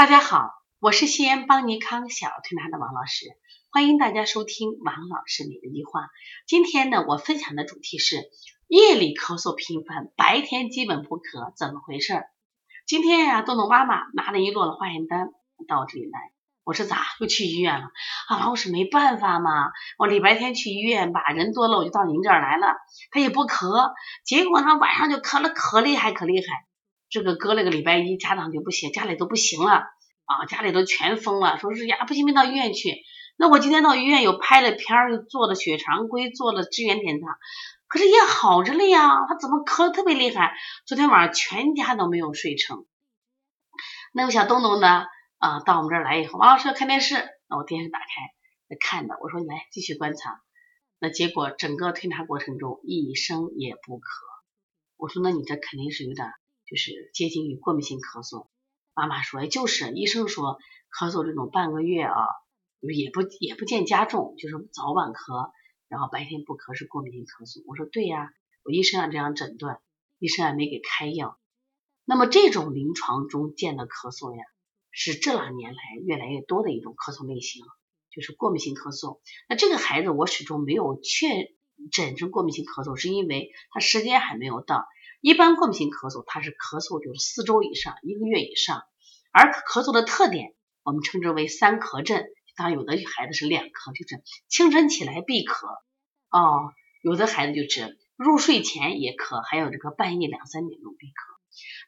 大家好，我是西安邦尼康小儿推拿的王老师，欢迎大家收听王老师每日一话。今天呢，我分享的主题是夜里咳嗽频繁，白天基本不咳，怎么回事？今天呀，豆豆妈妈拿了一摞的化验单到这里来，我说咋又去医院了？啊，王老师没办法嘛，我礼拜天去医院吧，人多了我就到您这儿来了，他也不咳，结果呢晚上就咳了可厉害可厉害。这个隔了个礼拜一，家长就不行，家里都不行了啊，家里都全疯了，说是呀，不行，没到医院去。那我今天到医院又拍了片儿，又做了血常规，做了支原检查，可是也好着了呀，他怎么咳特别厉害？昨天晚上全家都没有睡成。那个小东东呢？啊，到我们这儿来以后，王老师要看电视，那我电视打开看的，我说你来继续观察。那结果整个推拿过程中一声也不咳，我说那你这肯定是有点。就是接近于过敏性咳嗽，妈妈说，就是医生说咳嗽这种半个月啊，也不也不见加重，就是早晚咳，然后白天不咳是过敏性咳嗽。我说对呀，我医生也这样诊断，医生也没给开药。那么这种临床中见的咳嗽呀，是这两年来越来越多的一种咳嗽类型，就是过敏性咳嗽。那这个孩子我始终没有确诊成过敏性咳嗽，是因为他时间还没有到。一般过敏性咳嗽，它是咳嗽就是四周以上，一个月以上。而咳嗽的特点，我们称之为三咳症。当然，有的孩子是两咳，就是清晨起来必咳。哦，有的孩子就是入睡前也咳，还有这个半夜两三点钟必咳。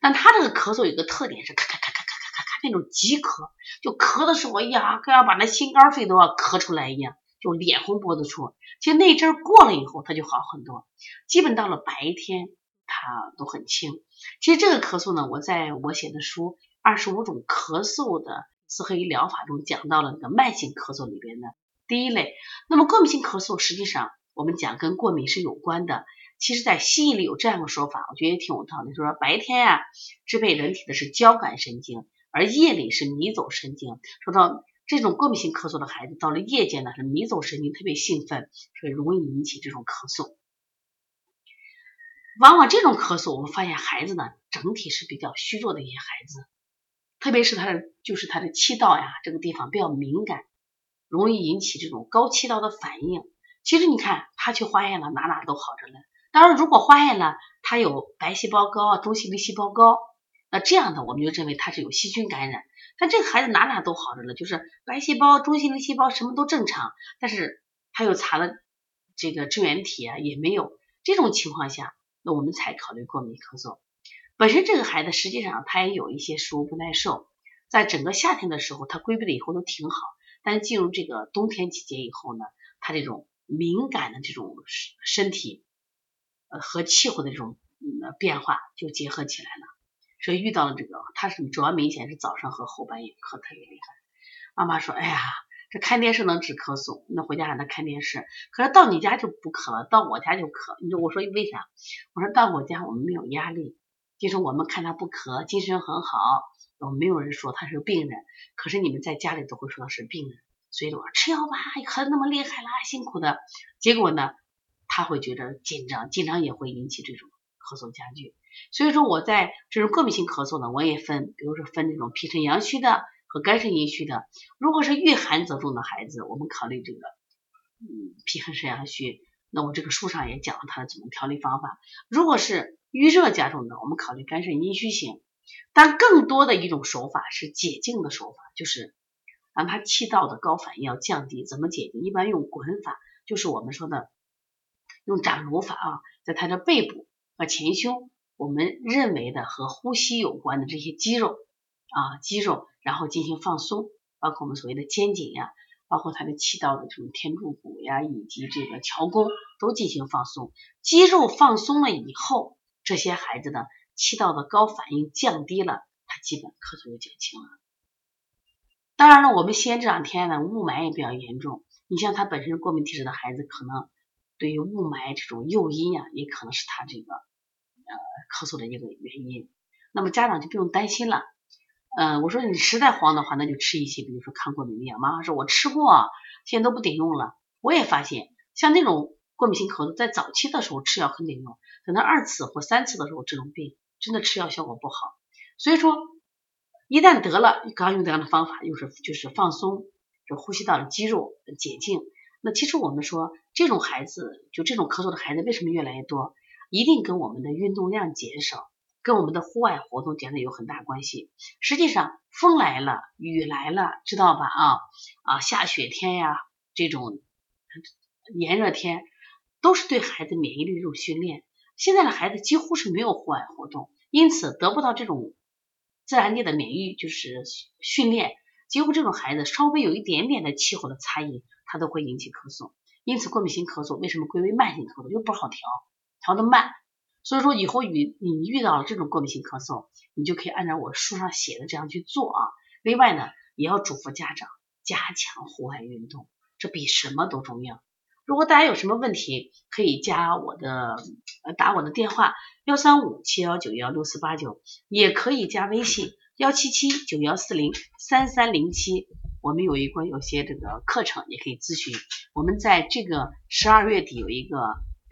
但他这个咳嗽有个特点是咔咔咔咔咔咔咔咔那种急咳，就咳的时候，哎呀，跟要把那心肝肺都要咳出来一样，就脸红脖子粗。其实那阵过了以后，他就好很多。基本到了白天。它都很轻。其实这个咳嗽呢，我在我写的书《二十五种咳嗽的四合一疗法》中讲到了那个慢性咳嗽里边的第一类。那么过敏性咳嗽，实际上我们讲跟过敏是有关的。其实，在西医里有这样的说法，我觉得也挺有道理。说白天啊，支配人体的是交感神经，而夜里是迷走神经。说到这种过敏性咳嗽的孩子，到了夜间呢，是迷走神经特别兴奋，所以容易引起这种咳嗽。往往这种咳嗽，我们发现孩子呢，整体是比较虚弱的一些孩子，特别是他的就是他的气道呀这个地方比较敏感，容易引起这种高气道的反应。其实你看他去化验了，哪哪都好着呢。当然，如果化验了他有白细胞高啊、中性粒细胞高，那这样的我们就认为他是有细菌感染。但这个孩子哪哪都好着呢，就是白细胞、中性粒细胞什么都正常，但是他又查了这个支原体啊也没有，这种情况下。那我们才考虑过敏咳嗽。本身这个孩子实际上他也有一些食物不耐受，在整个夏天的时候他规避了以后都挺好，但进入这个冬天季节以后呢，他这种敏感的这种身体呃和气候的这种变化就结合起来了，所以遇到了这个他是主要明显是早上和后半夜咳特别厉害。妈妈说，哎呀。这看电视能止咳嗽，那回家让他看电视。可是到你家就不咳了，到我家就咳。你说我说为啥？我说到我家我们没有压力，就是我们看他不咳，精神很好，我们没有人说他是病人。可是你们在家里都会说他是病人，所以我说吃药吧，咳那么厉害啦，辛苦的。结果呢，他会觉得紧张，紧张也会引起这种咳嗽加剧。所以说我在这种过敏性咳嗽呢，我也分，比如说分这种脾肾阳虚的。和肝肾阴虚的，如果是遇寒则重的孩子，我们考虑这个，嗯，脾寒肾阳虚。那我这个书上也讲了他的怎么调理方法。如果是遇热加重的，我们考虑肝肾阴虚型。但更多的一种手法是解痉的手法，就是让他气道的高反应要降低。怎么解痉？一般用滚法，就是我们说的用掌揉法啊，在他的背部和前胸，我们认为的和呼吸有关的这些肌肉啊，肌肉。然后进行放松，包括我们所谓的肩颈呀，包括他的气道的这种天柱骨呀，以及这个桥弓都进行放松。肌肉放松了以后，这些孩子的气道的高反应降低了，他基本咳嗽就减轻了。当然了，我们西安这两天呢，雾霾也比较严重。你像他本身过敏体质的孩子，可能对于雾霾这种诱因呀，也可能是他这个呃咳嗽的一个原因。那么家长就不用担心了。嗯，我说你实在慌的话，那就吃一些，比如说抗过敏的药。妈妈说，我吃过，现在都不顶用了。我也发现，像那种过敏性咳嗽，在早期的时候吃药很顶用，等到二次或三次的时候，这种病真的吃药效果不好。所以说，一旦得了，刚用这样的方法，又是就是放松，就呼吸道的肌肉解禁。那其实我们说，这种孩子，就这种咳嗽的孩子，为什么越来越多？一定跟我们的运动量减少，跟我们的户外活动减少有很大关系。实际上，风来了，雨来了，知道吧？啊啊，下雪天呀，这种炎热天，都是对孩子免疫力一种训练。现在的孩子几乎是没有户外活动，因此得不到这种自然界的免疫就是训练，几乎这种孩子稍微有一点点的气候的差异。他都会引起咳嗽，因此过敏性咳嗽为什么归为慢性咳嗽？又不好调，调的慢。所以说以后遇你遇到了这种过敏性咳嗽，你就可以按照我书上写的这样去做啊。另外呢，也要嘱咐家长加强户外运动，这比什么都重要。如果大家有什么问题，可以加我的呃打我的电话幺三五七幺九幺六四八九，也可以加微信幺七七九幺四零三三零七。我们有一个有些这个课程也可以咨询。我们在这个十二月底有一个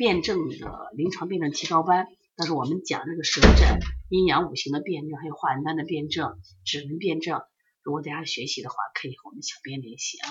辩证的临床辩证提高班，但是我们讲这个舌诊、阴阳五行的辩证，还有化验单的辩证、指纹辩证。如果大家学习的话，可以和我们小编联系啊。